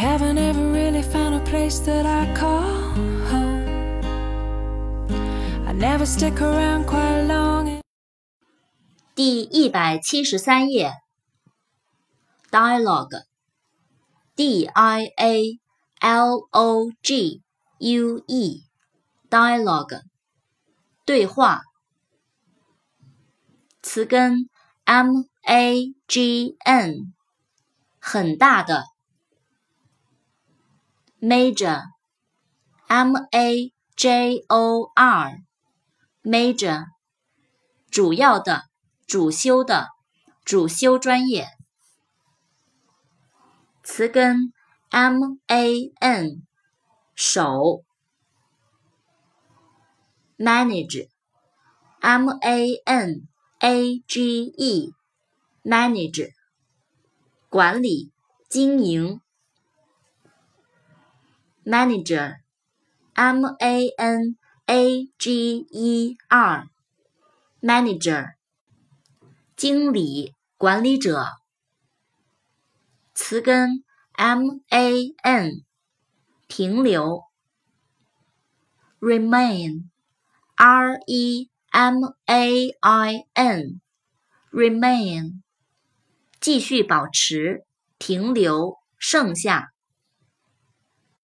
haven't ever really found a place that I call home. I never stick around quite long. 第一百七十三页，dialogue，d i a l o g u e，dialogue，对话。词根 m a g n，很大的。 major，m a j o r，major，主要的。主修的，主修专业。词根 m a n，手。manage，m a n a g e，manage，管理、经营。Manager，m a n a g e r，manager。经理、管理者。词根 m a n，停留。remain，r e m a i n，remain，继续保持，停留，剩下。